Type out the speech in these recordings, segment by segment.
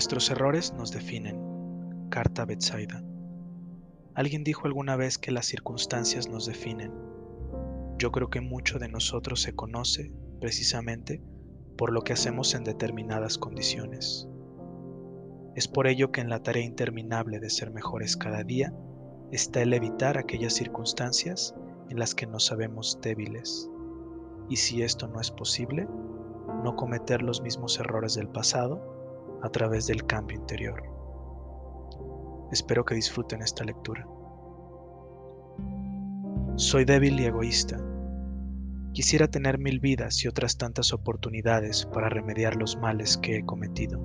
Nuestros errores nos definen. Carta Betsaida. Alguien dijo alguna vez que las circunstancias nos definen. Yo creo que mucho de nosotros se conoce, precisamente, por lo que hacemos en determinadas condiciones. Es por ello que en la tarea interminable de ser mejores cada día está el evitar aquellas circunstancias en las que nos sabemos débiles. Y si esto no es posible, no cometer los mismos errores del pasado a través del cambio interior. Espero que disfruten esta lectura. Soy débil y egoísta. Quisiera tener mil vidas y otras tantas oportunidades para remediar los males que he cometido.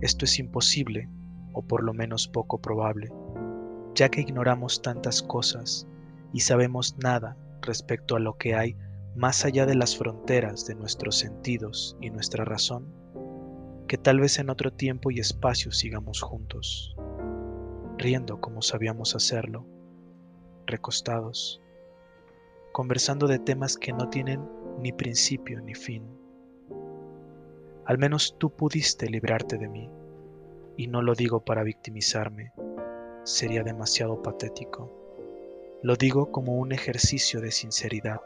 Esto es imposible, o por lo menos poco probable, ya que ignoramos tantas cosas y sabemos nada respecto a lo que hay más allá de las fronteras de nuestros sentidos y nuestra razón, que tal vez en otro tiempo y espacio sigamos juntos, riendo como sabíamos hacerlo, recostados, conversando de temas que no tienen ni principio ni fin. Al menos tú pudiste librarte de mí, y no lo digo para victimizarme, sería demasiado patético. Lo digo como un ejercicio de sinceridad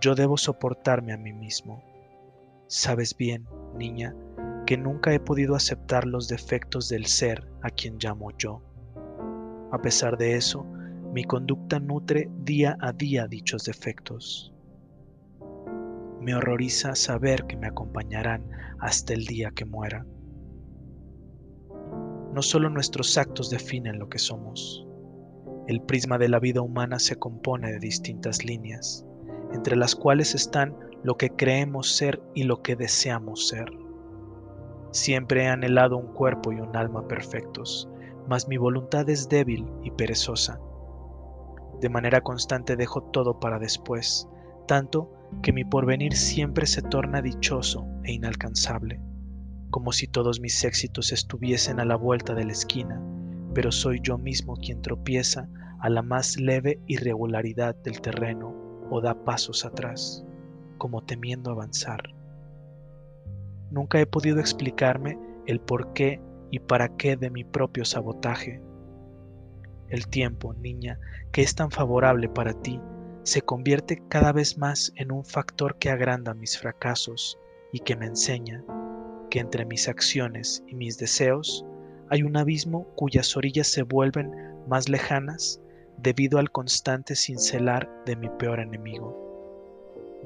yo debo soportarme a mí mismo. Sabes bien, niña, que nunca he podido aceptar los defectos del ser a quien llamo yo. A pesar de eso, mi conducta nutre día a día dichos defectos. Me horroriza saber que me acompañarán hasta el día que muera. No solo nuestros actos definen lo que somos. El prisma de la vida humana se compone de distintas líneas entre las cuales están lo que creemos ser y lo que deseamos ser. Siempre he anhelado un cuerpo y un alma perfectos, mas mi voluntad es débil y perezosa. De manera constante dejo todo para después, tanto que mi porvenir siempre se torna dichoso e inalcanzable, como si todos mis éxitos estuviesen a la vuelta de la esquina, pero soy yo mismo quien tropieza a la más leve irregularidad del terreno o da pasos atrás, como temiendo avanzar. Nunca he podido explicarme el por qué y para qué de mi propio sabotaje. El tiempo, niña, que es tan favorable para ti, se convierte cada vez más en un factor que agranda mis fracasos y que me enseña que entre mis acciones y mis deseos hay un abismo cuyas orillas se vuelven más lejanas debido al constante cincelar de mi peor enemigo,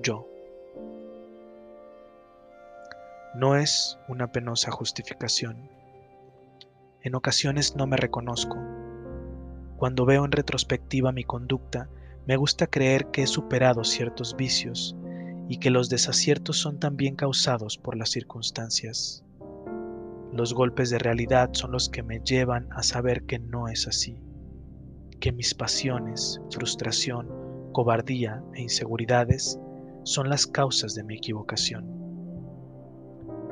yo. No es una penosa justificación. En ocasiones no me reconozco. Cuando veo en retrospectiva mi conducta, me gusta creer que he superado ciertos vicios y que los desaciertos son también causados por las circunstancias. Los golpes de realidad son los que me llevan a saber que no es así que mis pasiones, frustración, cobardía e inseguridades son las causas de mi equivocación.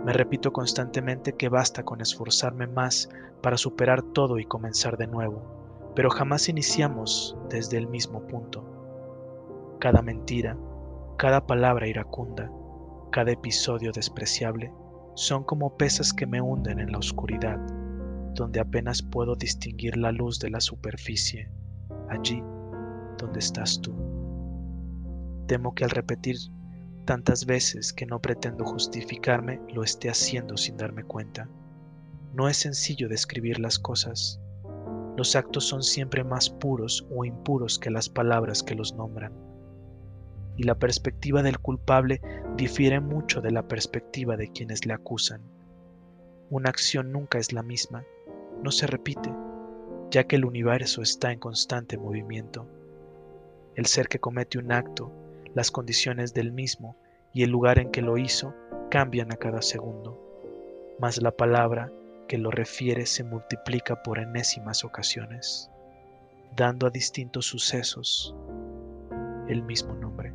Me repito constantemente que basta con esforzarme más para superar todo y comenzar de nuevo, pero jamás iniciamos desde el mismo punto. Cada mentira, cada palabra iracunda, cada episodio despreciable son como pesas que me hunden en la oscuridad, donde apenas puedo distinguir la luz de la superficie allí donde estás tú. Temo que al repetir tantas veces que no pretendo justificarme, lo esté haciendo sin darme cuenta. No es sencillo describir las cosas. Los actos son siempre más puros o impuros que las palabras que los nombran. Y la perspectiva del culpable difiere mucho de la perspectiva de quienes le acusan. Una acción nunca es la misma, no se repite, ya que el universo está en constante movimiento. El ser que comete un acto, las condiciones del mismo y el lugar en que lo hizo cambian a cada segundo, mas la palabra que lo refiere se multiplica por enésimas ocasiones, dando a distintos sucesos el mismo nombre.